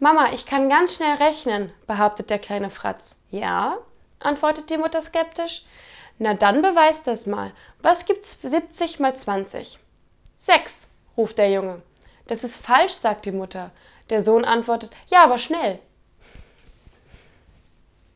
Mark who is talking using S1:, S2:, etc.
S1: Mama, ich kann ganz schnell rechnen, behauptet der kleine Fratz. Ja, antwortet die Mutter skeptisch. Na dann beweis das mal. Was gibt's 70 mal 20? Sechs, ruft der Junge. Das ist falsch, sagt die Mutter. Der Sohn antwortet, ja, aber schnell.